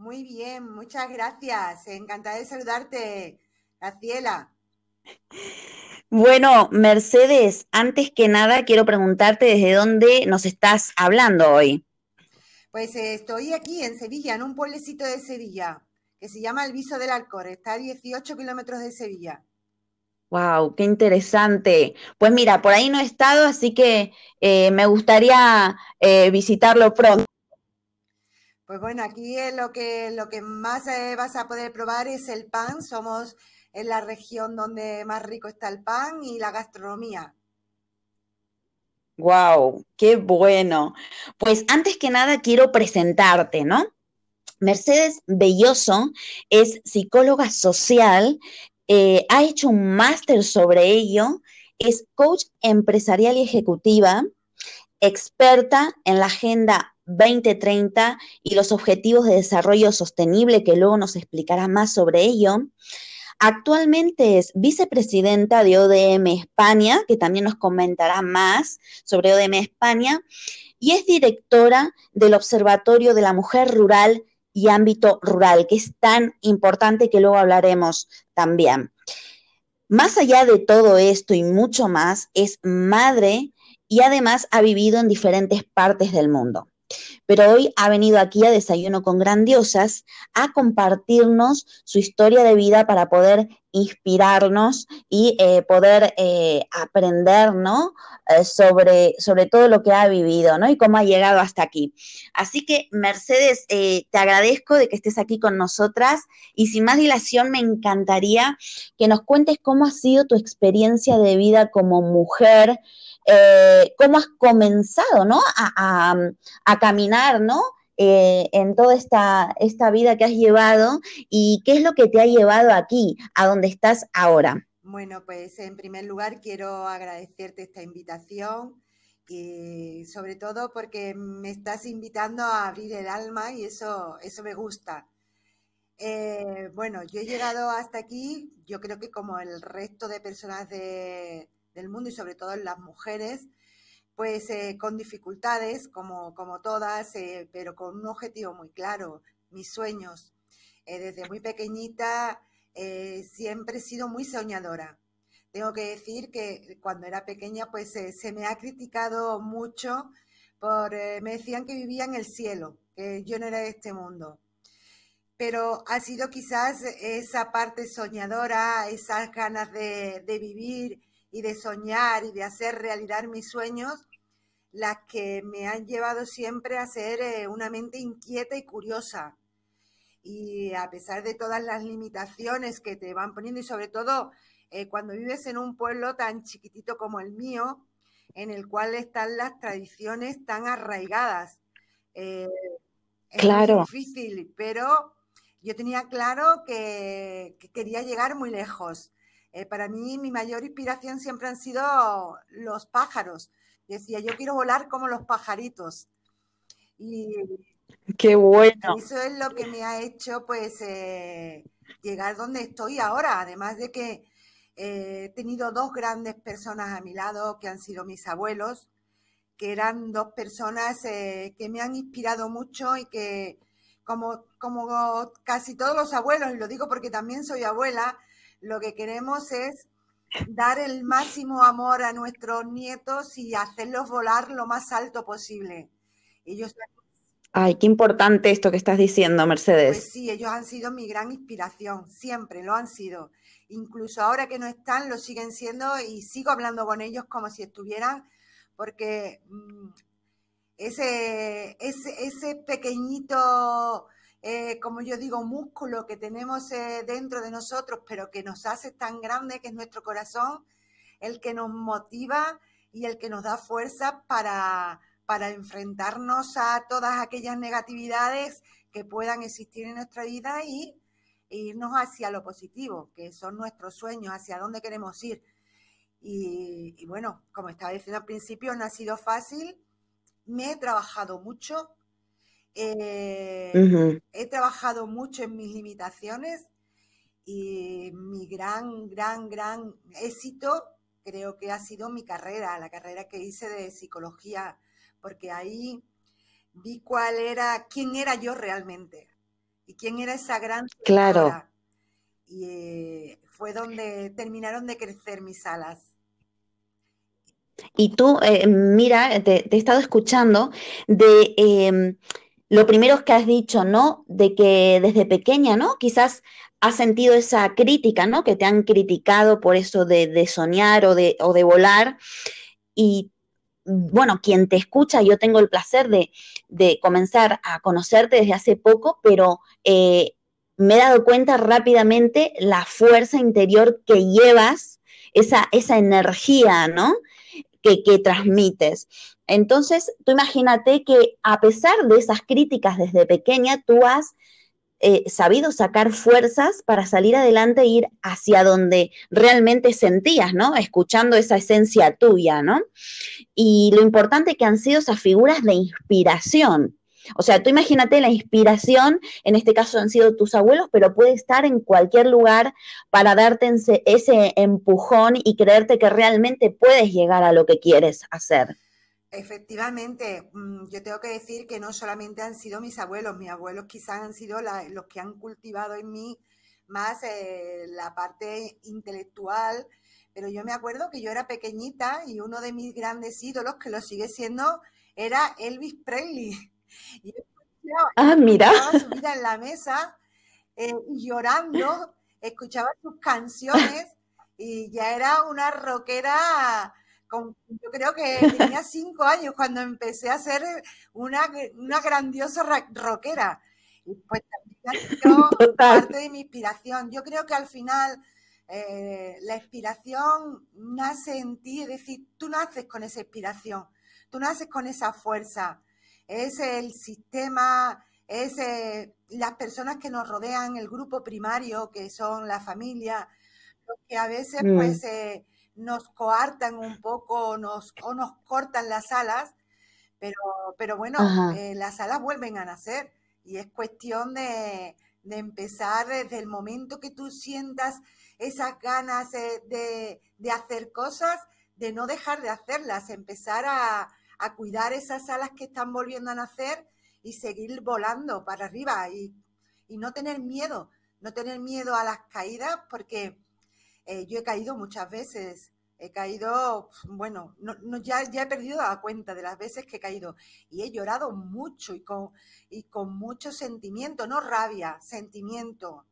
Muy bien, muchas gracias. Encantada de saludarte, Graciela. Bueno, Mercedes, antes que nada quiero preguntarte desde dónde nos estás hablando hoy. Pues eh, estoy aquí en Sevilla, en un pueblecito de Sevilla, que se llama El Viso del Alcor, está a 18 kilómetros de Sevilla. Wow, qué interesante. Pues mira, por ahí no he estado, así que eh, me gustaría eh, visitarlo pronto. Pues bueno, aquí lo que, lo que más eh, vas a poder probar es el pan. Somos en la región donde más rico está el pan y la gastronomía. Wow, qué bueno. Pues antes que nada quiero presentarte, ¿no? Mercedes Belloso es psicóloga social, eh, ha hecho un máster sobre ello, es coach empresarial y ejecutiva, experta en la agenda 2030 y los objetivos de desarrollo sostenible, que luego nos explicará más sobre ello. Actualmente es vicepresidenta de ODM España, que también nos comentará más sobre ODM España, y es directora del Observatorio de la Mujer Rural y Ámbito Rural, que es tan importante que luego hablaremos también. Más allá de todo esto y mucho más, es madre y además ha vivido en diferentes partes del mundo. Pero hoy ha venido aquí a Desayuno con Grandiosas a compartirnos su historia de vida para poder inspirarnos y eh, poder eh, aprender. Eh, sobre, sobre todo lo que ha vivido, ¿no? Y cómo ha llegado hasta aquí. Así que, Mercedes, te agradezco de que estés aquí con nosotras y sin más dilación me encantaría que nos cuentes cómo ha sido tu experiencia de vida como mujer, cómo has comenzado, ¿no? A, caminar, ¿no? Eh, en toda esta, esta vida que has llevado y qué es lo que te ha llevado aquí, a donde estás ahora. Bueno, pues en primer lugar quiero agradecerte esta invitación y sobre todo porque me estás invitando a abrir el alma y eso, eso me gusta. Eh, bueno, yo he llegado hasta aquí, yo creo que como el resto de personas del mundo y sobre todo las mujeres, pues eh, con dificultades, como, como todas, eh, pero con un objetivo muy claro, mis sueños. Eh, desde muy pequeñita siempre he sido muy soñadora. Tengo que decir que cuando era pequeña, pues se me ha criticado mucho por, me decían que vivía en el cielo, que yo no era de este mundo. Pero ha sido quizás esa parte soñadora, esas ganas de vivir y de soñar y de hacer realidad mis sueños, las que me han llevado siempre a ser eh, una mente inquieta y curiosa. Y a pesar de todas las limitaciones que te van poniendo y sobre todo eh, cuando vives en un pueblo tan chiquitito como el mío, en el cual están las tradiciones tan arraigadas. Eh, claro. Es difícil, pero yo tenía claro que, quería llegar muy lejos. Para mí mi mayor inspiración siempre han sido los pájaros decía, yo quiero volar como los pajaritos. Y Qué bueno. Eso es lo que me ha hecho pues eh, llegar donde estoy ahora, además de que eh, he tenido dos grandes personas a mi lado que han sido mis abuelos, que eran dos personas eh, que me han inspirado mucho y que como, como casi todos los abuelos, y lo digo porque también soy abuela, lo que queremos es dar el máximo amor a nuestros nietos y hacerlos volar lo más alto posible. Ellos Ay, qué importante esto que estás diciendo, Mercedes. Pues sí, ellos han sido mi gran inspiración, siempre lo han sido. Incluso ahora que no están, lo siguen siendo y sigo hablando con ellos como si estuvieran, porque mm, ese, ese, ese pequeñito eh, como yo digo, músculo que tenemos eh, dentro de nosotros, pero que nos hace tan grande, que es nuestro corazón, el que nos motiva y el que nos da fuerza para, para enfrentarnos a todas aquellas negatividades que puedan existir en nuestra vida y irnos hacia lo positivo, que son nuestros sueños, hacia dónde queremos ir. Y, y, bueno, como estaba diciendo al principio, no ha sido fácil. Me he trabajado mucho, eh, he trabajado mucho en mis limitaciones y mi gran, gran, gran éxito creo que ha sido mi carrera, la carrera que hice de psicología, porque ahí vi cuál era, quién era yo realmente y quién era esa gran... Claro. Y eh, fue donde terminaron de crecer mis alas. Y tú, eh, mira, te, he estado escuchando de em, lo primero es que has dicho, ¿no? De que desde pequeña, ¿no? Quizás has sentido esa crítica, ¿no? Que te han criticado por eso de, soñar o de, o de volar. Y bueno, quien te escucha, yo tengo el placer de, comenzar a conocerte desde hace poco, pero eh, me he dado cuenta rápidamente la fuerza interior que llevas, esa, esa energía, ¿no? Que, que transmites. Entonces, tú imagínate que a pesar de esas críticas desde pequeña, tú has eh, sabido sacar fuerzas para salir adelante e ir hacia donde realmente sentías, ¿no? Escuchando esa esencia tuya, ¿no? Y lo importante que han sido esas figuras de inspiración. O sea, tú imagínate la inspiración, en este caso han sido tus abuelos, pero puede estar en cualquier lugar para darte ese empujón y creerte que realmente puedes llegar a lo que quieres hacer. Efectivamente, mm, yo tengo que decir que no solamente han sido mis abuelos, mis abuelos quizás han sido los que han cultivado en mí más eh, la parte intelectual, pero yo me acuerdo que yo era pequeñita y uno de mis grandes ídolos, que lo sigue siendo, era Elvis Presley. Y ah, mira. subida en la mesa eh, llorando, escuchaba sus canciones y ya era una rockera yo creo que tenía cinco años cuando empecé a ser una, una grandiosa rockera. Y pues también parte de mi inspiración. Yo creo que al final eh, la inspiración nace en ti, es decir, tú naces con esa inspiración, tú naces con esa fuerza. Es el sistema, es eh, las personas que nos rodean, el grupo primario, que son la familia, que a veces pues... Mm. Eh, nos coartan un poco nos, o nos cortan las alas, pero, pero bueno, eh, las alas vuelven a nacer y es cuestión de, empezar desde el momento que tú sientas esas ganas de, hacer cosas, de no dejar de hacerlas, empezar a, cuidar esas alas que están volviendo a nacer y seguir volando para arriba y, y no tener miedo, no tener miedo a las caídas porque eh, yo he caído muchas veces, he caído, bueno, no, ya, ya he perdido la cuenta de las veces que he caído y he llorado mucho y con, y con mucho sentimiento, no rabia, sentimiento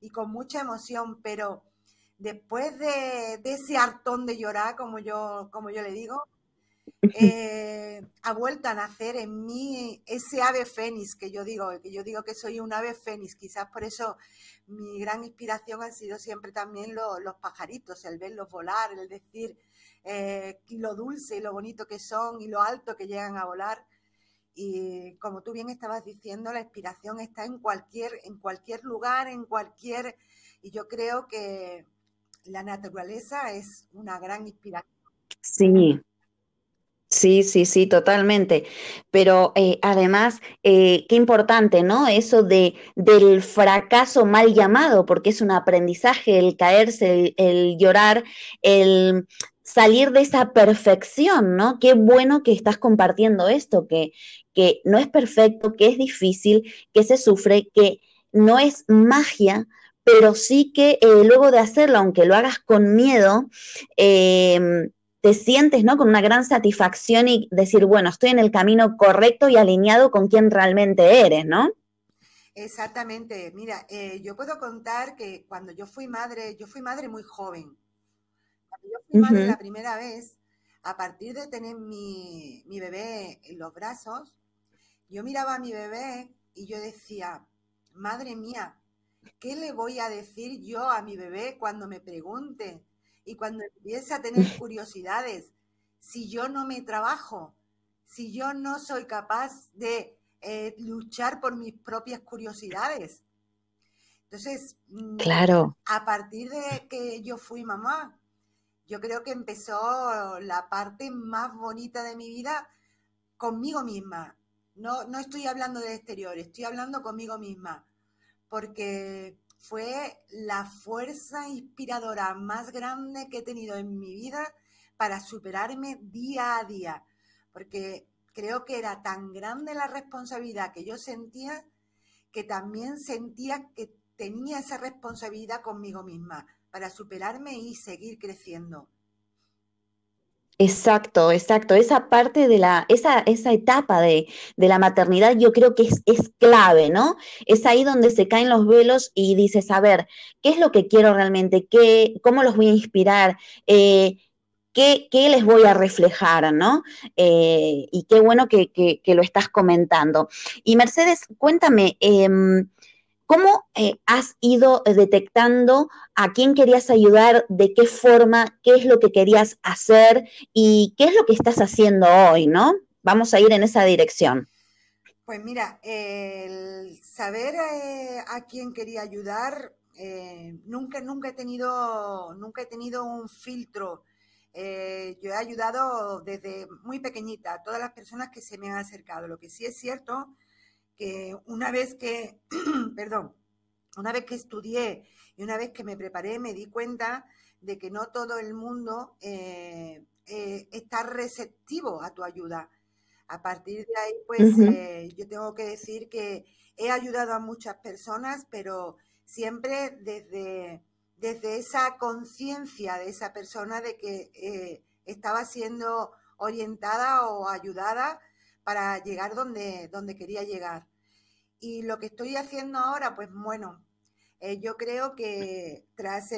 y con mucha emoción, pero después de, de ese hartón de llorar, como yo, como yo le digo, eh, ha vuelto a nacer en mí ese ave fénix que yo digo, que yo digo que soy un ave fénix, quizás por eso mi gran inspiración han sido siempre también los pajaritos, el verlos volar, el decir eh, lo dulce y lo bonito que son y lo alto que llegan a volar. Y como tú bien estabas diciendo, la inspiración está en cualquier, en cualquier lugar, en cualquier... Y yo creo que la naturaleza es una gran inspiración. Sí, Sí, sí, sí, totalmente. Pero eh, además, eh, qué importante, ¿no? Eso de, del fracaso mal llamado, porque es un aprendizaje, el caerse, el, llorar, el salir de esa perfección, ¿no? Qué bueno que estás compartiendo esto, que, que no es perfecto, que es difícil, que se sufre, que no es magia, pero sí que eh, luego de hacerlo, aunque lo hagas con miedo, eh, te sientes, ¿no? Con una gran satisfacción y decir, bueno, estoy en el camino correcto y alineado con quien realmente eres, ¿no? Exactamente. Mira, eh, yo puedo contar que cuando yo fui madre, yo fui madre muy joven. Cuando yo fui madre la primera vez, a partir de tener mi, mi bebé en los brazos, yo miraba a mi bebé y yo decía, madre mía, ¿qué le voy a decir yo a mi bebé cuando me pregunte y cuando empieza a tener curiosidades, si yo no me trabajo, si yo no soy capaz de eh, luchar por mis propias curiosidades. Entonces, mm, claro. a partir de que yo fui mamá, yo creo que empezó la parte más bonita de mi vida conmigo misma. No, no estoy hablando del exterior, estoy hablando conmigo misma. Porque fue la fuerza inspiradora más grande que he tenido en mi vida para superarme día a día, porque creo que era tan grande la responsabilidad que yo sentía que también sentía que tenía esa responsabilidad conmigo misma para superarme y seguir creciendo. Exacto, exacto. Esa parte de la, esa, esa etapa de, la maternidad yo creo que es, es, clave, ¿no? Es ahí donde se caen los velos y dices, a ver, ¿qué es lo que quiero realmente? ¿Qué, ¿Cómo los voy a inspirar? Eh, ¿qué, les voy a reflejar, ¿no? Eh, y qué bueno que, que, lo estás comentando. Y Mercedes, cuéntame, em, ¿Cómo eh, has ido eh, detectando a quién querías ayudar, de qué forma, qué es lo que querías hacer y qué es lo que estás haciendo hoy, ¿no? Vamos a ir en esa dirección. Pues mira, saber eh, a quién quería ayudar, nunca, nunca he tenido, nunca he tenido un filtro. yo he ayudado desde muy pequeñita a todas las personas que se me han acercado. Lo que sí es cierto que una vez que, perdón, una vez que estudié y una vez que me preparé, me di cuenta de que no todo el mundo eh, eh, está receptivo a tu ayuda. A partir de ahí, pues eh, yo tengo que decir que he ayudado a muchas personas, pero siempre desde, desde esa conciencia de esa persona de que estaba siendo orientada o ayudada para llegar donde, donde quería llegar. Y lo que estoy haciendo ahora, pues bueno, eh, yo creo que tras,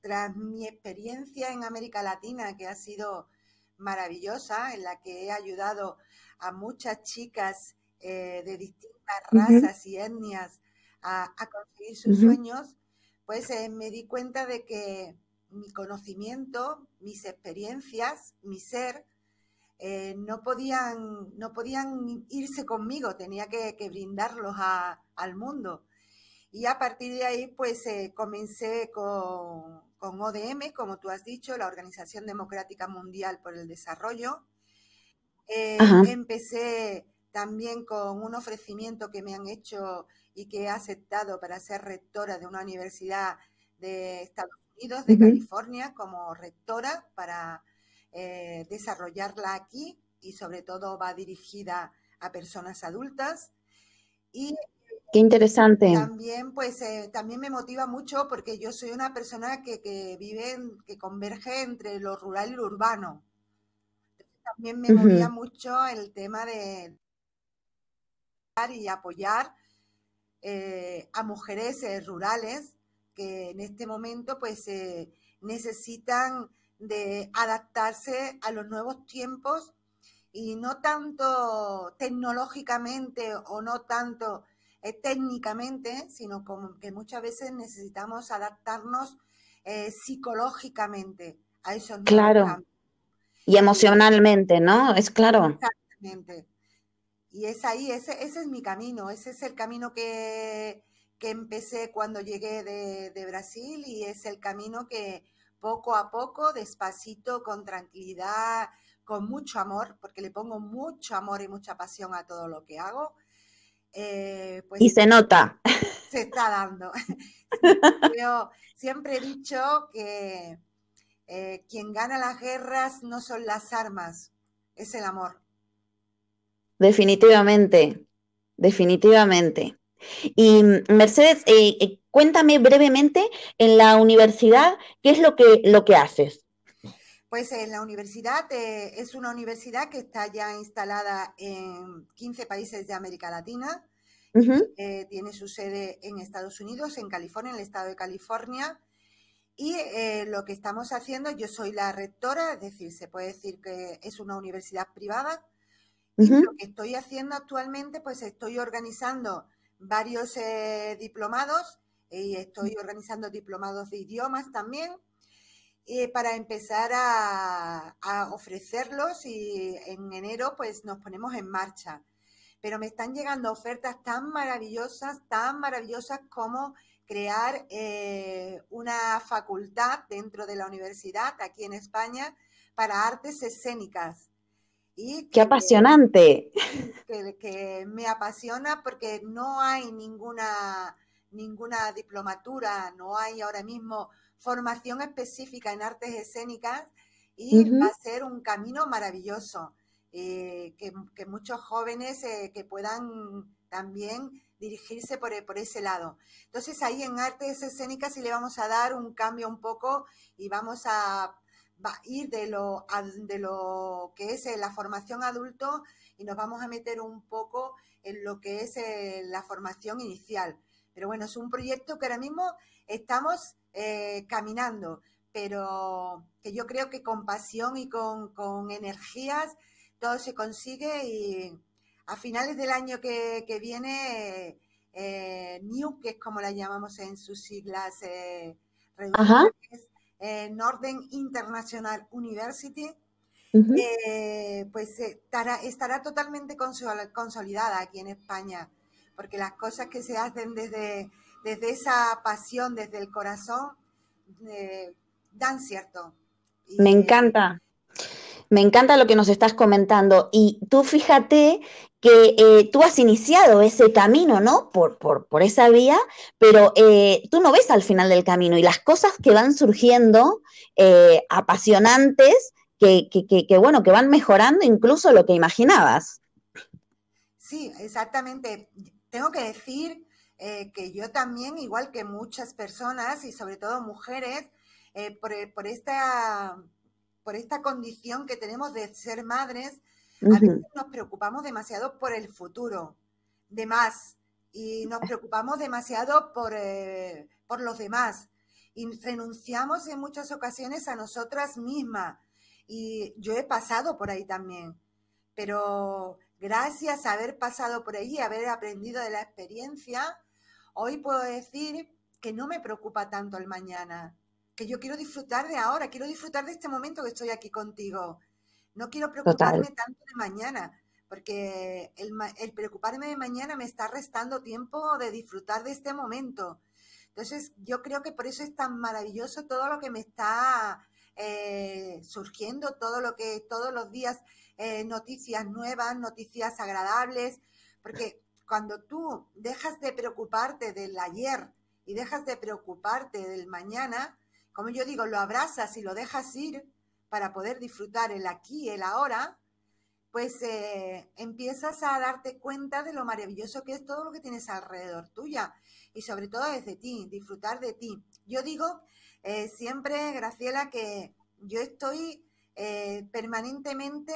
tras mi experiencia en América Latina, que ha sido maravillosa, en la que he ayudado a muchas chicas eh, de distintas razas y etnias a, conseguir sus sueños, pues eh, me di cuenta de que mi conocimiento, mis experiencias, mi ser, eh, no, podían, no podían irse conmigo, tenía que, brindarlos al mundo. Y a partir de ahí, pues eh, comencé con, con, ODM, como tú has dicho, la Organización Democrática Mundial por el Desarrollo. Eh, empecé también con un ofrecimiento que me han hecho y que he aceptado para ser rectora de una universidad de Estados Unidos, de California, como rectora para eh, desarrollarla aquí y sobre todo va dirigida a personas adultas. Y Qué interesante. También, pues, eh, también me motiva mucho porque yo soy una persona que, vive, que converge entre lo rural y lo urbano. También me movía mucho el tema de y apoyar eh, a mujeres rurales que en este momento, pues, necesitan de adaptarse a los nuevos tiempos y no tanto tecnológicamente o no tanto eh, técnicamente, sino como que muchas veces necesitamos adaptarnos eh, psicológicamente a esos Claro. Y emocionalmente, ¿no? Es claro. Exactamente. Y es ahí, ese, ese es mi camino, ese es el camino que, que empecé cuando llegué de, de Brasil y es el camino que, poco a poco, despacito, con tranquilidad, con mucho amor, porque le pongo mucho amor y mucha pasión a todo lo que hago. Eh, pues y se nota. Se está dando. Yo siempre he dicho que eh, quien gana las guerras no son las armas, es el amor. Definitivamente, definitivamente. Y Mercedes, eh, Cuéntame brevemente en la universidad qué es lo que, lo que haces. Pues en la universidad eh, es una universidad que está ya instalada en 15 países de América Latina. Eh, tiene su sede en Estados Unidos, en California, en el estado de California. Y eh, lo que estamos haciendo, yo soy la rectora, es decir, se puede decir que es una universidad privada. Y lo que estoy haciendo actualmente, pues estoy organizando varios diplomados y estoy organizando diplomados de idiomas también eh, para empezar a, ofrecerlos y en enero pues nos ponemos en marcha. Pero me están llegando ofertas tan maravillosas, tan maravillosas como crear eh, una facultad dentro de la universidad aquí en España para artes escénicas. Y ¡Qué apasionante! que me apasiona porque no hay ninguna ninguna diplomatura, no hay ahora mismo formación específica en artes escénicas y va a ser un camino maravilloso. Eh, que, muchos jóvenes eh, que puedan también dirigirse por, por, ese lado. Entonces ahí en artes escénicas sí le vamos a dar un cambio un poco y vamos a, ir de lo, de lo que es eh, la formación adulto y nos vamos a meter un poco en lo que es la formación inicial. Pero bueno, es un proyecto que ahora mismo estamos eh, caminando, pero que yo creo que con pasión y con, energías todo se consigue y a finales del año que, viene, eh, NEW, que es como la llamamos en sus siglas eh, eh Northern International University, pues estará, estará totalmente consolidada aquí en España porque las cosas que se hacen desde, desde esa pasión, desde el corazón, eh, dan cierto. Me encanta. Me encanta lo que nos estás comentando. Y tú fíjate que eh, tú has iniciado ese camino, ¿no? Por, por, esa vía, pero eh, tú no ves al final del camino y las cosas que van surgiendo apasionantes, que, que, bueno, que van mejorando incluso lo que imaginabas. Sí, exactamente tengo que decir eh, que yo también, igual que muchas personas y sobre todo mujeres, eh, por, esta, por esta condición que tenemos de ser madres, A veces nos preocupamos demasiado por el futuro, de más, y nos preocupamos demasiado por, eh, por los demás, y renunciamos en muchas ocasiones a nosotras mismas. Y yo he pasado por ahí también, pero gracias a haber pasado por ahí, haber aprendido de la experiencia, hoy puedo decir que no me preocupa tanto el mañana, que yo quiero disfrutar de ahora, quiero disfrutar de este momento que estoy aquí contigo. No quiero preocuparme tanto de mañana, porque el, preocuparme de mañana me está restando tiempo de disfrutar de este momento. Entonces, yo creo que por eso es tan maravilloso todo lo que me está eh, surgiendo, todo lo que todos los días eh, noticias nuevas, noticias agradables, porque cuando tú dejas de preocuparte del ayer y dejas de preocuparte del mañana, como yo digo, lo abrazas y lo dejas ir, para poder disfrutar el aquí el ahora, pues eh, empiezas a darte cuenta de lo maravilloso que es todo lo que tienes alrededor tuya y sobre todo desde ti, disfrutar de ti. Yo digo eh, siempre, Graciela, que yo estoy eh, permanentemente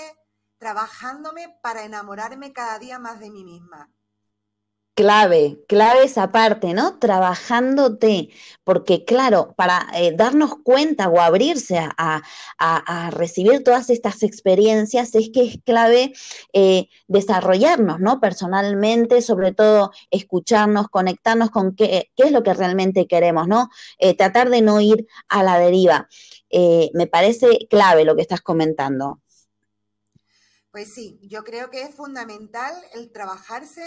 trabajándome para enamorarme cada día más de mí misma clave, clave esa parte, ¿no? Trabajándote, porque claro, para eh, darnos cuenta o abrirse a, recibir todas estas experiencias es que es clave eh, desarrollarnos, ¿no? Personalmente, sobre todo escucharnos, conectarnos con qué, qué es lo que realmente queremos, ¿no? Eh, tratar de no ir a la deriva. me parece clave lo que estás comentando. Pues sí, yo creo que es fundamental el trabajarse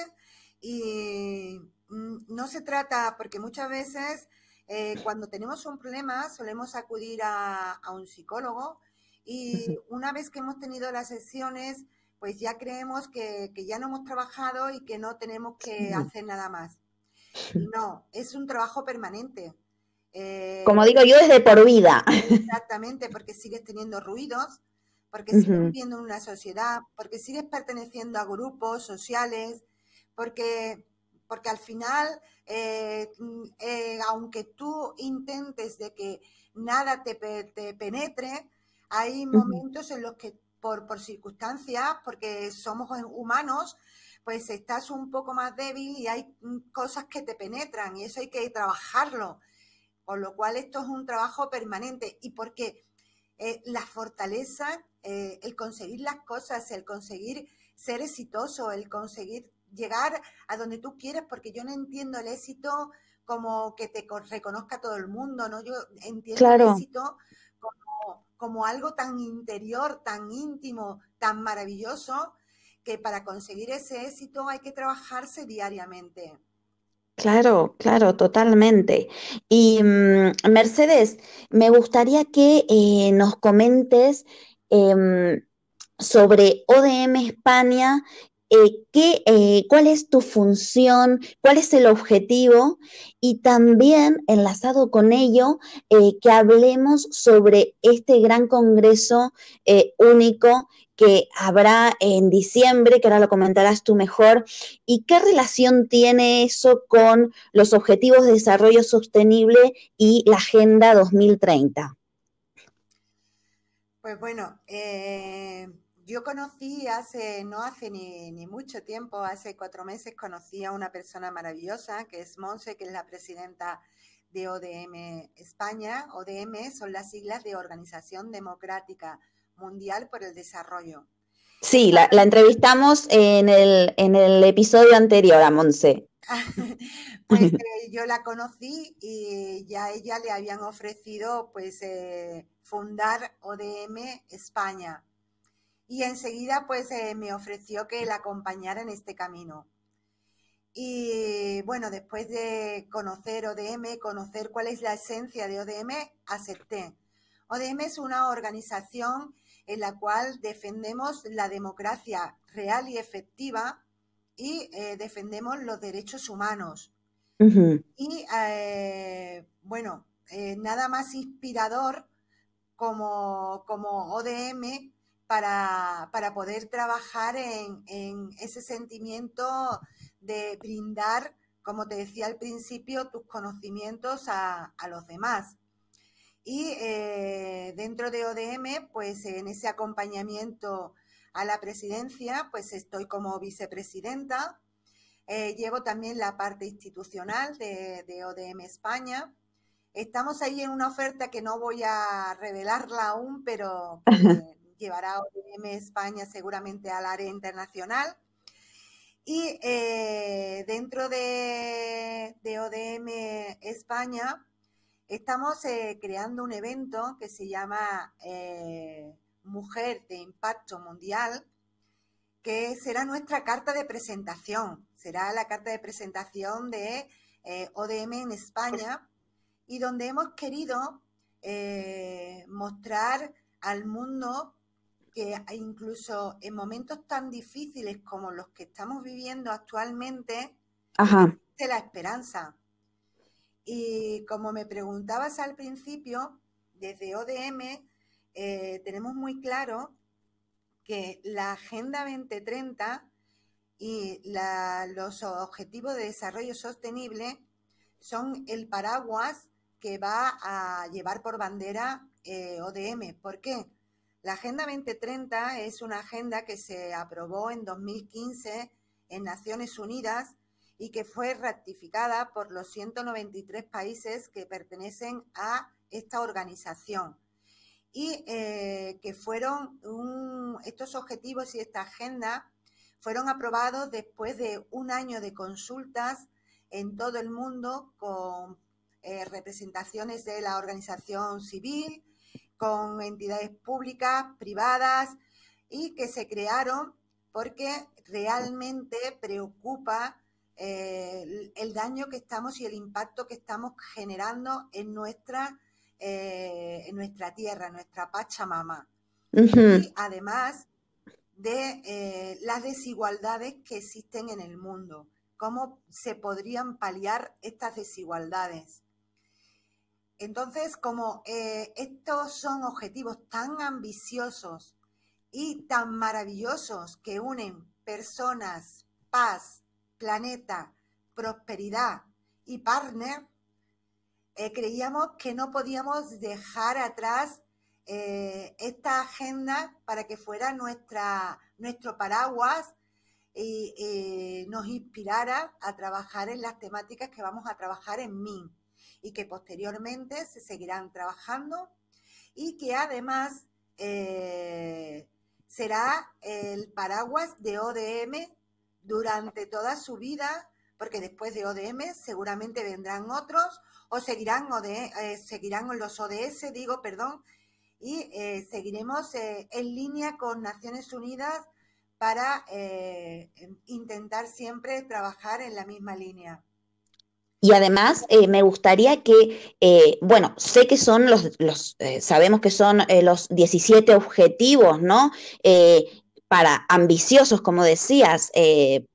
y mm, no se trata, porque muchas veces eh, cuando tenemos un problema solemos acudir a, un psicólogo y una vez que hemos tenido las sesiones, pues ya creemos que, ya no hemos trabajado y que no tenemos que hacer nada más. No, es un trabajo permanente. Eh, Como digo yo, es de por vida. Exactamente, porque sigues teniendo ruidos, porque sigues viviendo en una sociedad, porque sigues perteneciendo a grupos sociales, porque, porque al final, eh, eh, aunque tú intentes de que nada te, penetre, hay momentos en los que por, por circunstancias, porque somos humanos, pues estás un poco más débil y hay cosas que te penetran y eso hay que trabajarlo. Por lo cual esto es un trabajo permanente y porque eh, la fortaleza, el conseguir las cosas, el conseguir ser exitoso, el conseguir llegar a donde tú quieres, porque yo no entiendo el éxito como que te reconozca todo el mundo, ¿no? Yo entiendo el éxito como, algo tan interior, tan íntimo, tan maravilloso, que para conseguir ese éxito hay que trabajarse diariamente. Claro, claro, totalmente. Y mm, Mercedes, me gustaría que eh, nos comentes em, sobre ODM España eh, qué, eh, cuál es tu función, cuál es el objetivo y también enlazado con ello, eh, que hablemos sobre este gran congreso único que habrá en diciembre, que ahora lo comentarás tú mejor, y qué relación tiene eso con los Objetivos de Desarrollo Sostenible y la Agenda 2030. Pues bueno, yo conocí hace, no hace ni, mucho tiempo, hace cuatro meses, conocí a una persona maravillosa que es Monse, que es la presidenta de ODM España. ODM son las siglas de Organización Democrática Mundial por el Desarrollo. Sí, la, entrevistamos en el, en el, episodio anterior a Monse. pues eh, yo la conocí y ya a ella le habían ofrecido pues eh, fundar ODM España y enseguida pues eh, me ofreció que la acompañara en este camino. Y bueno, después de conocer ODM, conocer cuál es la esencia de ODM, acepté. ODM es una organización en la cual defendemos la democracia real y efectiva y eh, defendemos los derechos humanos. Y eh, bueno, nada más inspirador como, como ODM para, poder trabajar en, ese sentimiento de brindar, como te decía al principio, tus conocimientos a, los demás. Y eh, dentro de ODM, pues en ese acompañamiento a la presidencia, pues estoy como vicepresidenta. Eh, llevo también la parte institucional de, ODM España. Estamos ahí en una oferta que no voy a revelarla aún, pero llevará ODM España seguramente al área internacional. Y eh, dentro de, ODM España estamos eh, creando un evento que se llama eh, Mujer de Impacto Mundial, que será nuestra carta de presentación, será la carta de presentación de ODM en España y donde hemos querido mostrar al mundo que incluso en momentos tan difíciles como los que estamos viviendo actualmente, Ajá. la esperanza. Y como me preguntabas al principio, desde ODM eh, tenemos muy claro que la Agenda 2030 y los Objetivos de Desarrollo Sostenible son el paraguas que va a llevar por bandera eh, ODM. ¿Por qué? La Agenda 2030 es una agenda que se aprobó en 2015 en Naciones Unidas y que fue ratificada por los 193 países que pertenecen a esta organización. Y eh, que fueron estos objetivos y esta agenda fueron aprobados después de un año de consultas en todo el mundo con eh, representaciones de la organización civil, con entidades públicas, privadas y que se crearon porque realmente preocupa eh, el, daño que estamos y el impacto que estamos generando en nuestra, eh, en nuestra tierra, en nuestra Pachamama. Y además de eh, las desigualdades que existen en el mundo, cómo se podrían paliar estas desigualdades. Entonces, como eh, estos son objetivos tan ambiciosos y tan maravillosos que unen personas, paz, planeta, prosperidad y partner, eh, creíamos que no podíamos dejar atrás eh, esta agenda para que fuera nuestra, nuestro paraguas y nos inspirara a trabajar en las temáticas que vamos a trabajar en MIN y que posteriormente se seguirán trabajando y que además eh, será el paraguas de ODM durante toda su vida, porque después de ODM seguramente vendrán otros o seguirán, eh, seguirán los ODS, digo, perdón, y eh, seguiremos en línea con Naciones Unidas para intentar siempre trabajar en la misma línea. Y además eh, me gustaría que, eh, bueno, sé que son los, los eh, sabemos que son los 17 objetivos, ¿no? para ambiciosos, como decías,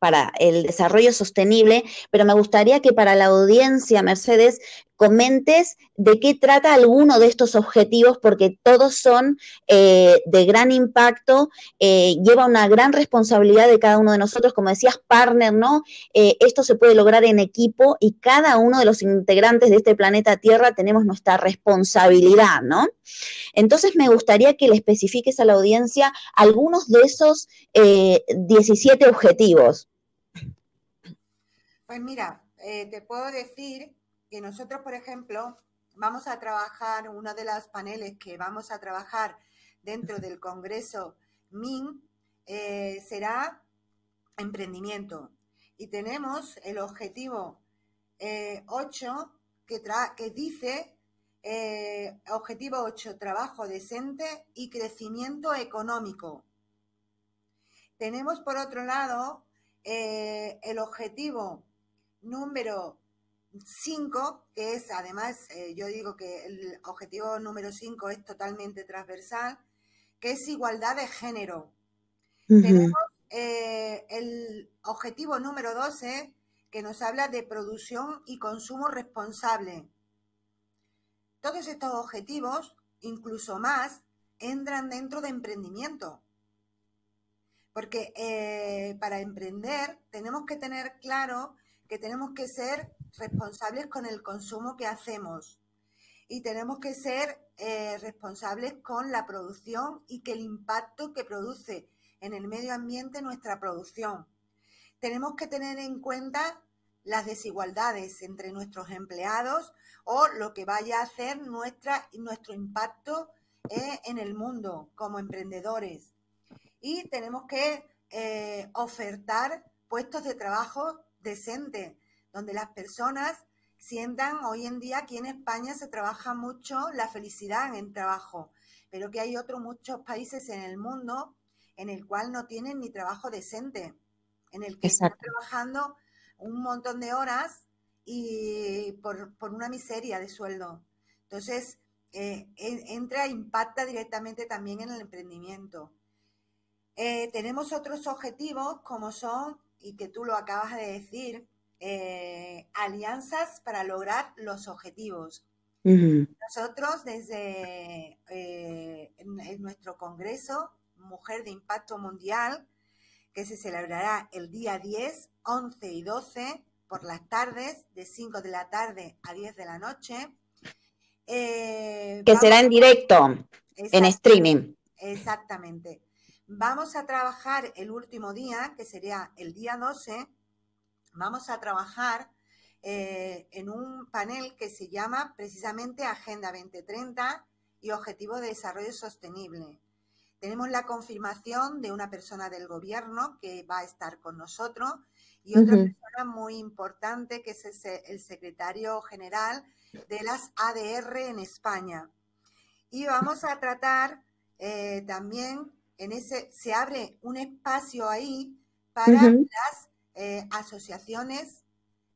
para el desarrollo sostenible, pero me gustaría que para la audiencia, Mercedes, comentes de qué trata alguno de estos objetivos, porque todos son eh, de gran impacto, eh, lleva una gran responsabilidad de cada uno de nosotros, como decías, partner, ¿no? Eh, esto se puede lograr en equipo y cada uno de los integrantes de este planeta Tierra tenemos nuestra responsabilidad, ¿no? Entonces me gustaría que le especifiques a la audiencia algunos de esos 17 objetivos. Pues mira, te puedo decir que nosotros, por ejemplo, vamos a trabajar, uno de los paneles que vamos a trabajar dentro del Congreso MIN eh, será emprendimiento. Y tenemos el objetivo 8 eh, que, que dice, eh, objetivo 8, trabajo decente y crecimiento económico. Tenemos por otro lado el objetivo número 5, que es además, eh, yo digo que el objetivo número 5 es totalmente transversal, que es igualdad de género. Tenemos eh, el objetivo número 12, que nos habla de producción y consumo responsable. Todos estos objetivos, incluso más, entran dentro de emprendimiento. Porque eh, para emprender tenemos que tener claro que tenemos que ser responsables con el consumo que hacemos y tenemos que ser eh, responsables con la producción y que el impacto que produce en el medio ambiente nuestra producción. Tenemos que tener en cuenta las desigualdades entre nuestros empleados o lo que vaya a hacer nuestra, nuestro impacto eh, en el mundo como emprendedores. Y tenemos que eh, ofertar puestos de trabajo decentes, donde las personas sientan, hoy en día aquí en España se trabaja mucho la felicidad en el trabajo, pero que hay otros muchos países en el mundo en el cual no tienen ni trabajo decente, en el que están trabajando un montón de horas y por, una miseria de sueldo. Entonces, eh, entra, impacta directamente también en el emprendimiento. Eh, tenemos otros objetivos como son, y que tú lo acabas de decir, eh, alianzas para lograr los objetivos. Nosotros desde en nuestro Congreso Mujer de Impacto Mundial, que se celebrará el día 10, 11 y 12 por las tardes, de 5 de la tarde a 10 de la noche. Eh, que será en directo, en streaming. Exactamente. Vamos a trabajar el último día, que sería el día 12, vamos a trabajar eh, en un panel que se llama precisamente Agenda 2030 y Objetivo de Desarrollo Sostenible. Tenemos la confirmación de una persona del gobierno que va a estar con nosotros y otra persona muy importante que es el, secretario general de las ADR en España. Y vamos a tratar eh, también, en ese, se abre un espacio ahí para las eh, asociaciones,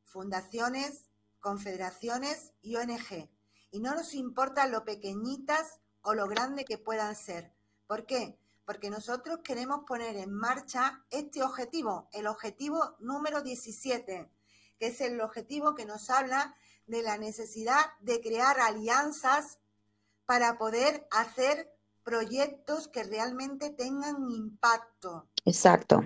fundaciones, confederaciones y ONG. Y no nos importa lo pequeñitas o lo grande que puedan ser. ¿Por qué? Porque nosotros queremos poner en marcha este objetivo, el objetivo número 17, que es el objetivo que nos habla de la necesidad de crear alianzas para poder hacer proyectos que realmente tengan impacto. Exacto.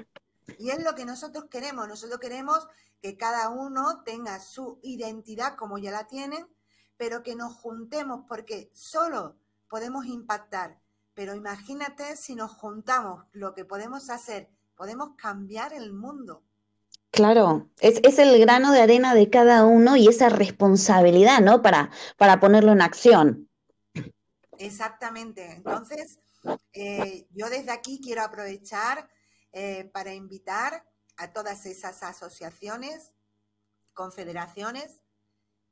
Y es lo que nosotros queremos. Nosotros queremos que cada uno tenga su identidad como ya la tienen, pero que nos juntemos porque solo podemos impactar pero imagínate si nos juntamos lo que podemos hacer, podemos cambiar el mundo. Claro, es, el grano de arena de cada uno y esa responsabilidad, ¿no? Para, para ponerlo en acción. Exactamente. Entonces, eh, yo desde aquí quiero aprovechar eh, para invitar a todas esas asociaciones, confederaciones,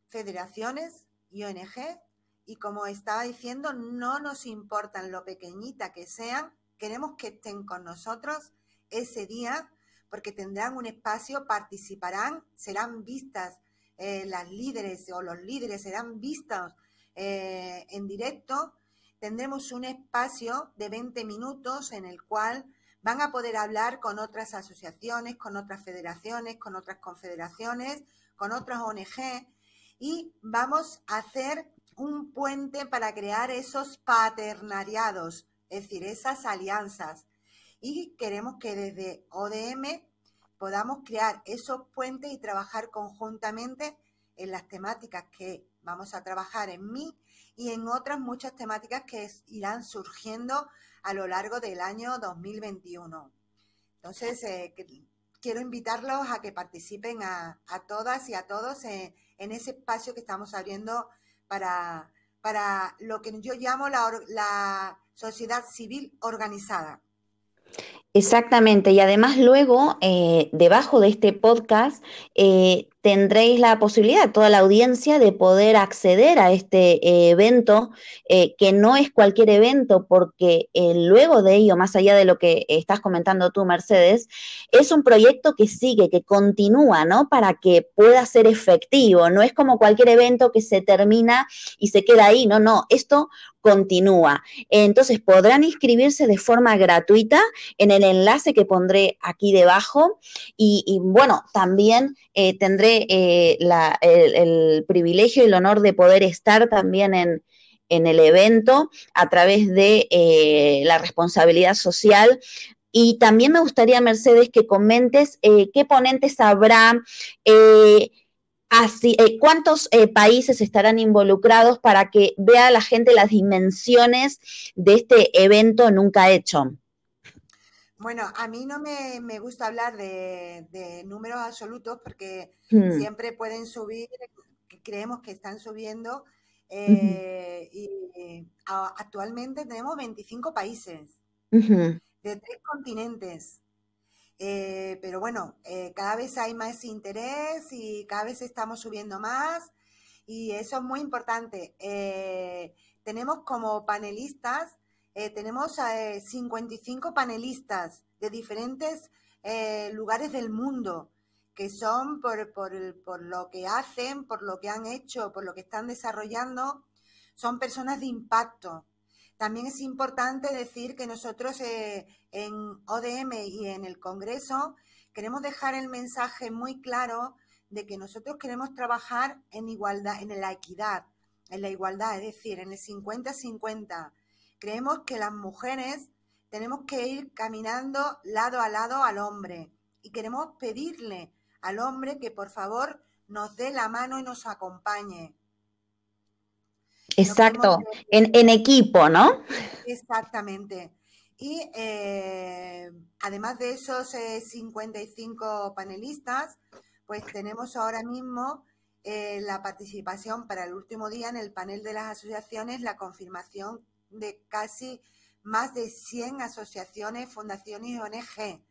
federaciones y ONG y como estaba diciendo, no nos importan lo pequeñita que sean, queremos que estén con nosotros ese día porque tendrán un espacio, participarán, serán vistas eh, las líderes o los líderes serán vistos eh, en directo. Tendremos un espacio de 20 minutos en el cual van a poder hablar con otras asociaciones, con otras federaciones, con otras confederaciones, con otras ONG y vamos a hacer un puente para crear esos paternariados, es decir, esas alianzas. Y queremos que desde ODM podamos crear esos puentes y trabajar conjuntamente en las temáticas que vamos a trabajar en mí y en otras muchas temáticas que irán surgiendo a lo largo del año 2021. Entonces, eh, quiero invitarlos a que participen a, todas y a todos en, ese espacio que estamos abriendo para, para lo que yo llamo la, la sociedad civil organizada. Exactamente, y además luego, eh, debajo de este podcast, eh, tendréis la posibilidad, toda la audiencia, de poder acceder a este eh, evento, que no es cualquier evento, porque luego de ello, más allá de lo que estás comentando tú, Mercedes, es un proyecto que sigue, que continúa, ¿no? Para que pueda ser efectivo, no es como cualquier evento que se termina y se queda ahí, no, no, esto continúa. Entonces podrán inscribirse de forma gratuita en el enlace que pondré aquí debajo y, bueno, también eh, eh, el, privilegio y el honor de poder estar también en, el evento a través de eh, la responsabilidad social y también me gustaría, Mercedes, que comentes qué ponentes habrá, Así, eh, ¿Cuántos eh, países estarán involucrados para que vea la gente las dimensiones de este evento nunca hecho? Bueno, a mí no me, gusta hablar de, números absolutos porque hmm. siempre pueden subir, creemos que están subiendo. Eh, y actualmente tenemos 25 países de tres continentes. Eh, pero bueno, eh, cada vez hay más interés y cada vez estamos subiendo más y eso es muy importante. tenemos como panelistas eh, tenemos 55 eh, panelistas de diferentes eh, lugares del mundo que son por, por, lo que hacen, por lo que han hecho, por lo que están desarrollando, son personas de impacto. También es importante decir que nosotros en ODM y en el Congreso queremos dejar el mensaje muy claro de que nosotros queremos trabajar en igualdad, en la equidad, en la igualdad, es decir, en el 50-50 Creemos que las mujeres tenemos que ir caminando lado a lado al hombre y queremos pedirle al hombre que por favor nos dé la mano y nos acompañe. Exacto, en, equipo, ¿no? Exactamente. Y eh, además de esos 55 eh, panelistas, pues tenemos ahora mismo eh, la participación para el último día en el panel de las asociaciones, la confirmación de casi más de 100 asociaciones, fundaciones y ONG,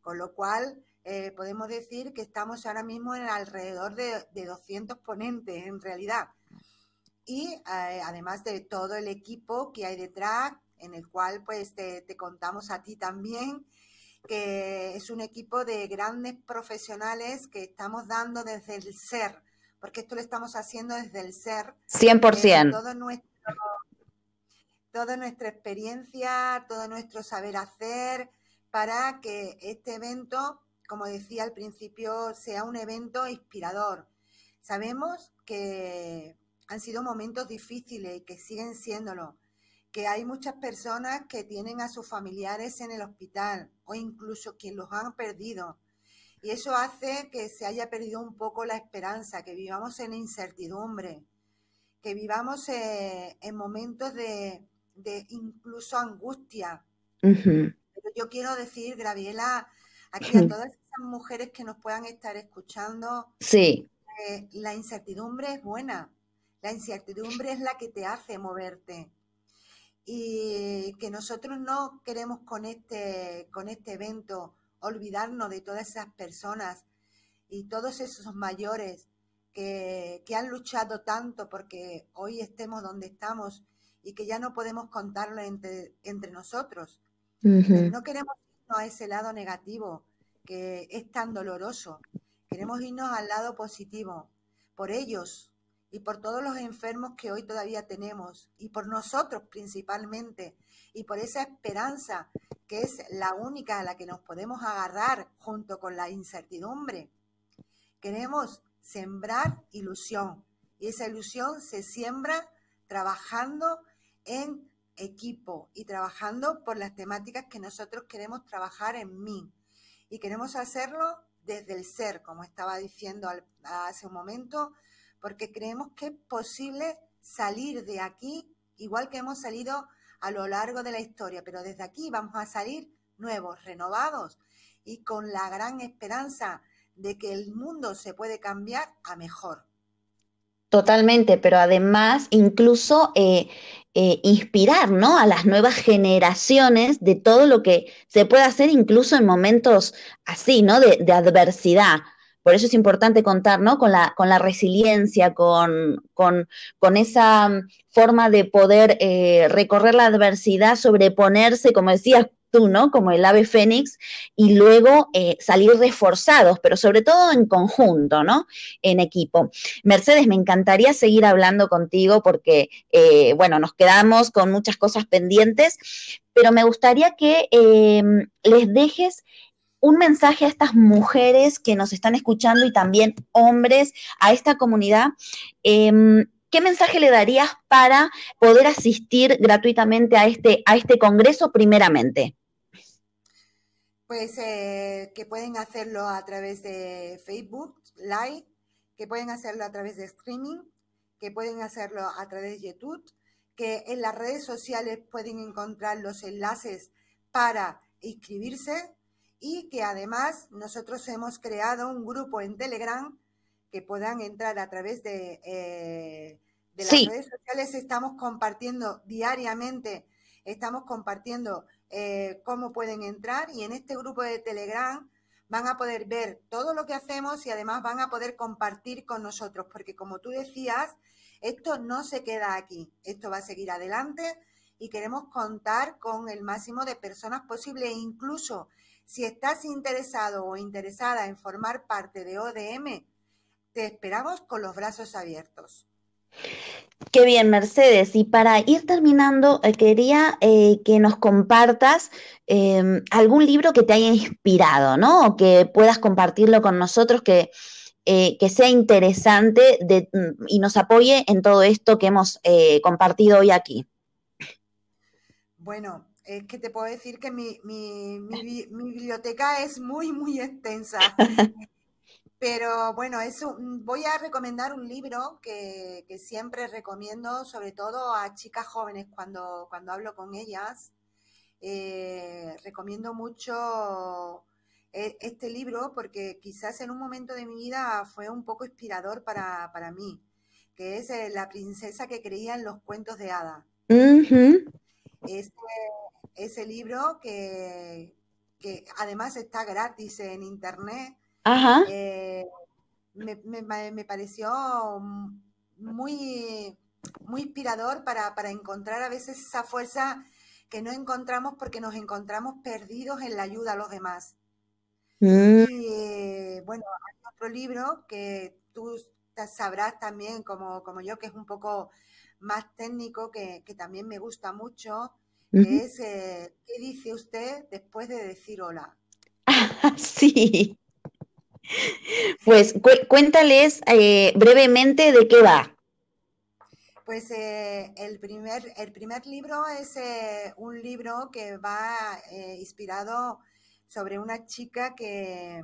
con lo cual eh, podemos decir que estamos ahora mismo en alrededor de, 200 ponentes en realidad. Y eh, además de todo el equipo que hay detrás, en el cual pues te, te contamos a ti también, que es un equipo de grandes profesionales que estamos dando desde el ser, porque esto lo estamos haciendo desde el ser. 100%. todo nuestro toda nuestra experiencia, todo nuestro saber hacer, para que este evento, como decía al principio, sea un evento inspirador. Sabemos que han sido momentos difíciles y que siguen siéndolo, que hay muchas personas que tienen a sus familiares en el hospital o incluso quien los han perdido. Y eso hace que se haya perdido un poco la esperanza, que vivamos en incertidumbre, que vivamos eh, en momentos de, de incluso angustia. Pero yo quiero decir, Graviela, aquí a todas esas mujeres que nos puedan estar escuchando, sí. Eh, la incertidumbre es buena. La incertidumbre es la que te hace moverte. Y que nosotros no queremos con este, con este evento olvidarnos de todas esas personas y todos esos mayores que, que han luchado tanto porque hoy estemos donde estamos y que ya no podemos contarlo entre, entre nosotros. no queremos irnos a ese lado negativo que es tan doloroso. Queremos irnos al lado positivo, por ellos y por todos los enfermos que hoy todavía tenemos y por nosotros principalmente y por esa esperanza que es la única a la que nos podemos agarrar junto con la incertidumbre. Queremos sembrar ilusión y esa ilusión se siembra trabajando en equipo y trabajando por las temáticas que nosotros queremos trabajar en mí. Y queremos hacerlo desde el ser, como estaba diciendo hace un momento, porque creemos que es posible salir de aquí, igual que hemos salido a lo largo de la historia, pero desde aquí vamos a salir nuevos, renovados y con la gran esperanza de que el mundo se puede cambiar a mejor. Totalmente, pero además incluso eh, eh, inspirar ¿no? a las nuevas generaciones de todo lo que se puede hacer incluso en momentos así, ¿no? de, adversidad. Por eso es importante contar ¿no? con, la, con la resiliencia, con, con, con esa forma de poder eh, recorrer la adversidad, sobreponerse, como decías, Como el ave fénix, y luego eh, salir reforzados, pero sobre todo en conjunto, ¿no? En equipo. Mercedes, me encantaría seguir hablando contigo porque, eh, bueno, nos quedamos con muchas cosas pendientes, pero me gustaría que em, les dejes un mensaje a estas mujeres que nos están escuchando y también hombres, a esta comunidad. Em, ¿Qué mensaje le darías para poder asistir gratuitamente a este, a este congreso primeramente? Pues eh, que pueden hacerlo a través de Facebook Live, que pueden hacerlo a través de streaming, que pueden hacerlo a través de YouTube, que en las redes sociales pueden encontrar los enlaces para inscribirse y que además nosotros hemos creado un grupo en Telegram que puedan entrar a través de, eh, las redes sociales. Estamos compartiendo diariamente, estamos compartiendo eh, cómo pueden entrar y en este grupo de Telegram van a poder ver todo lo que hacemos y además van a poder compartir con nosotros, porque como tú decías, esto no se queda aquí, esto va a seguir adelante y queremos contar con el máximo de personas posible. Incluso si estás interesado o interesada en formar parte de ODM, te esperamos con los brazos abiertos. Qué bien, Mercedes. Y para ir terminando, eh, quería eh, que nos compartas em, algún libro que te haya inspirado, ¿no? O que puedas compartirlo con nosotros, que, eh, que sea interesante mm, y nos apoye en todo esto que hemos compartido hoy aquí. Bueno, es que te puedo decir que mi, biblioteca es muy, muy extensa. Pero bueno, eso, mm, voy a recomendar un libro que, siempre recomiendo, sobre todo a chicas jóvenes cuando, cuando hablo con ellas. Eh, recomiendo mucho e, este libro porque quizás en un momento de mi vida fue un poco inspirador para, mí, que es eh, La princesa que creía en los cuentos de hada ese libro que, además está gratis en internet. Eh, me, pareció muy, muy inspirador para, encontrar a veces esa fuerza que no encontramos porque nos encontramos perdidos en la ayuda a los demás. Mm. Y eh, bueno, hay otro libro que tú sabrás también, como, como yo, que es un poco más técnico, que, que también me gusta mucho, es eh, ¿qué dice usted después de decir hola? sí. Pues cuéntales eh, brevemente de qué va. Pues eh, el, primer, el primer libro es un libro que va inspirado sobre una chica que,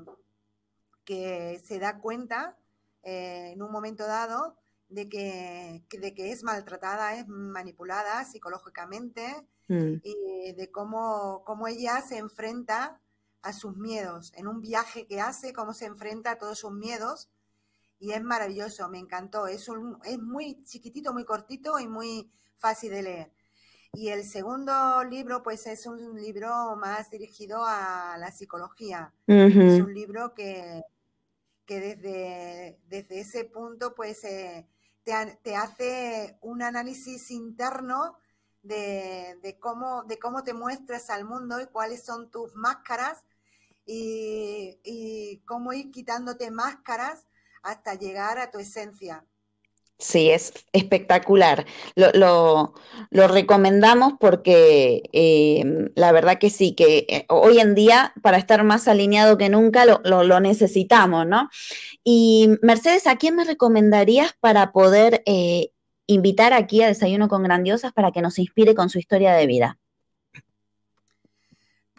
que se da cuenta en un momento dado de que, de que es maltratada, es manipulada psicológicamente Mm. y de cómo, cómo ella se enfrenta a sus miedos, en un viaje que hace, cómo se enfrenta a todos sus miedos. Y es maravilloso, me encantó. Es, un, es muy chiquitito, muy cortito y muy fácil de leer. Y el segundo libro, pues es un libro más dirigido a la psicología. Es un libro que, que desde, desde ese punto, pues eh, te, te, hace un análisis interno de, cómo, de cómo te muestras al mundo y cuáles son tus máscaras y, cómo ir quitándote máscaras hasta llegar a tu esencia. Sí, es espectacular. Lo, recomendamos porque eh, la verdad que sí, que eh, hoy en día para estar más alineado que nunca lo, lo, necesitamos, ¿no? Y Mercedes, ¿a quién me recomendarías para poder eh, invitar aquí a Desayuno con Grandiosas para que nos inspire con su historia de vida?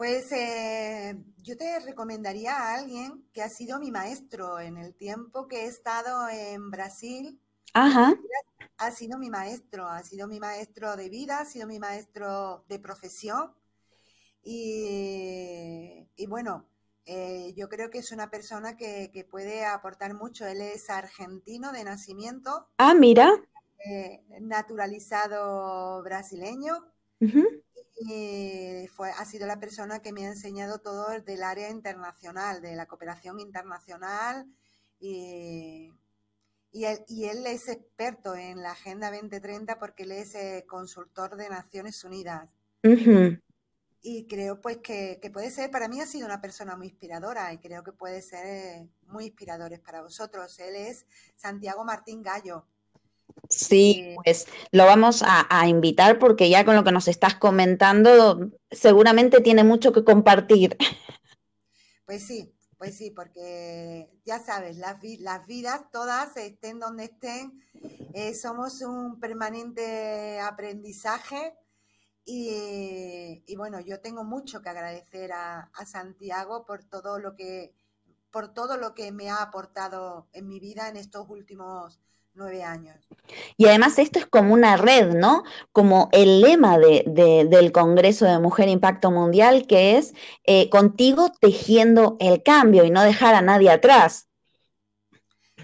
Pues eh, yo te recomendaría a alguien que ha sido mi maestro en el tiempo que he estado en Brasil. Ajá. Ha sido mi maestro, ha sido mi maestro de vida, ha sido mi maestro de profesión. Y, bueno, eh, yo creo que es una persona que, que, puede aportar mucho. Él es argentino de nacimiento. Ah, mira. Eh, naturalizado brasileño. Y fue, ha sido la persona que me ha enseñado todo del área internacional, de la cooperación internacional. Y, y, él, es experto en la Agenda 2030 porque él es eh, consultor de Naciones Unidas. Y creo pues que, puede ser, para mí ha sido una persona muy inspiradora y creo que puede ser eh, muy inspiradores para vosotros. Él es Santiago Martín Gallo. Sí, pues lo vamos a, invitar porque ya con lo que nos estás comentando seguramente tiene mucho que compartir. Pues sí, pues sí, porque ya sabes, las, las vidas todas estén donde estén, eh, somos un permanente aprendizaje y, bueno, yo tengo mucho que agradecer a, a Santiago por todo lo que por todo lo que me ha aportado en mi vida en estos últimos nueve años. Y además esto es como una red, ¿no? Como el lema de, del Congreso de Mujer Impacto Mundial, que es eh, contigo tejiendo el cambio y no dejar a nadie atrás.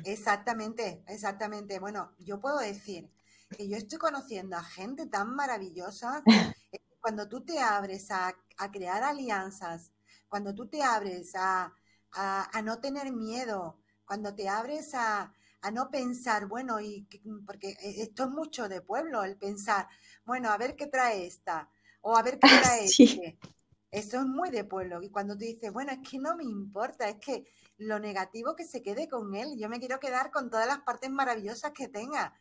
Exactamente, exactamente. Bueno, yo puedo decir que yo estoy conociendo a gente tan maravillosa. Cuando tú te abres a, crear alianzas, cuando tú te abres a, a no tener miedo, cuando te abres a, a no pensar, bueno, y porque e, esto es mucho de pueblo, el pensar, bueno, a ver qué trae esta, o a ver qué trae este. Eso es muy de pueblo. Y cuando tú dices, bueno, es que no me importa, es que lo negativo que se quede con él, yo me quiero quedar con todas las partes maravillosas que tenga.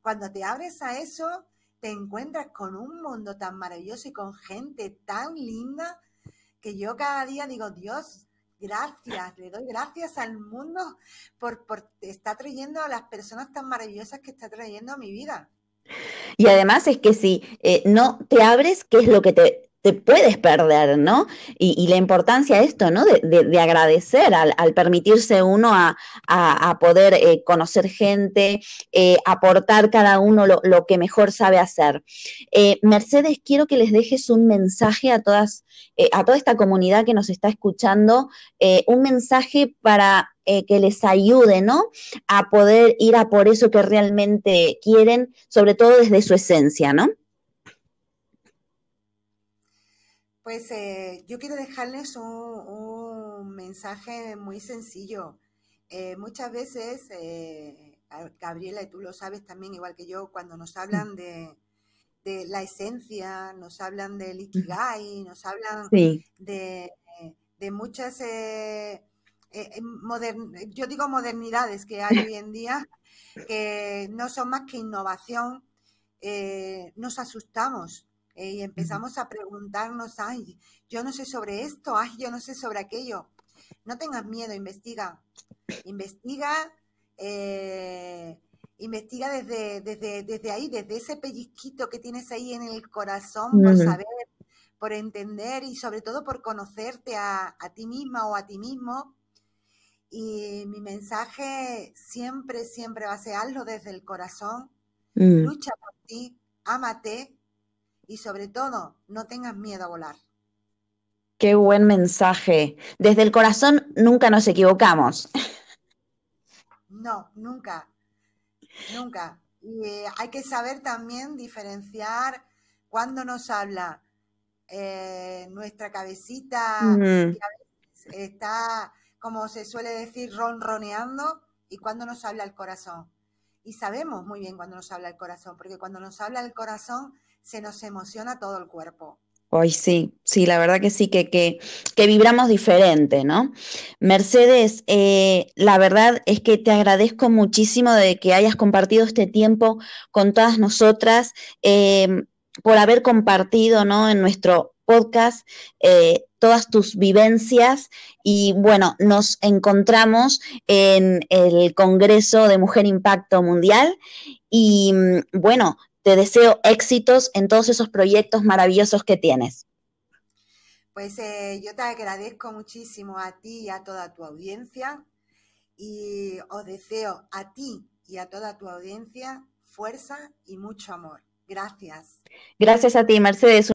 Cuando te abres a eso, te encuentras con un mundo tan maravilloso y con gente tan linda que yo cada día digo, Dios, gracias, le doy gracias al mundo por, por estar trayendo a las personas tan maravillosas que está trayendo a mi vida. Y además es que si eh, no te abres, ¿qué es lo que te, te puedes perder, ¿no? Y, la importancia de esto, ¿no? De, agradecer al, permitirse uno a, poder eh, conocer gente, eh, aportar cada uno lo, que mejor sabe hacer. Eh, Mercedes, quiero que les dejes un mensaje a todas, a toda esta comunidad que nos está escuchando, un mensaje para que les ayude, ¿no? A poder ir a por eso que realmente quieren, sobre todo desde su esencia, ¿no? Pues eh, yo quiero dejarles un, mensaje muy sencillo. Eh, muchas veces, eh, Gabriela, y tú lo sabes también, igual que yo, cuando nos hablan de, la esencia, nos hablan del Ikigai, nos hablan de, muchas, yo digo modernidades que hay hoy en día, que no son más que innovación, nos asustamos eh, y empezamos a preguntarnos, ay, yo no sé sobre esto, ay, yo no sé sobre aquello. No tengas miedo, investiga. Investiga, eh, investiga desde, desde, desde ahí, desde ese pellizquito que tienes ahí en el corazón por saber, por entender y sobre todo por conocerte a, ti misma o a ti mismo. Y mi mensaje siempre, siempre va a ser hazlo desde el corazón, mm. lucha por ti, ámate, y sobre todo, no tengas miedo a volar. Qué buen mensaje. Desde el corazón nunca nos equivocamos. No, nunca, nunca. Y eh, hay que saber también diferenciar cuando nos habla eh, nuestra cabecita, que a veces está, como se suele decir, ronroneando, y cuando nos habla el corazón. Y sabemos muy bien cuando nos habla el corazón, porque cuando nos habla el corazón se nos emociona todo el cuerpo. Hoy sí, sí, la verdad que sí, que, que, vibramos diferente, ¿no? Mercedes, eh, la verdad es que te agradezco muchísimo de que hayas compartido este tiempo con todas nosotras, eh, por haber compartido, ¿no? En nuestro podcast eh, todas tus vivencias y bueno, nos encontramos en el Congreso de Mujer Impacto Mundial y mm, bueno, te deseo éxitos en todos esos proyectos maravillosos que tienes. Pues eh, yo te agradezco muchísimo a ti y a toda tu audiencia y os deseo a ti y a toda tu audiencia fuerza y mucho amor. Gracias. Gracias a ti, Mercedes.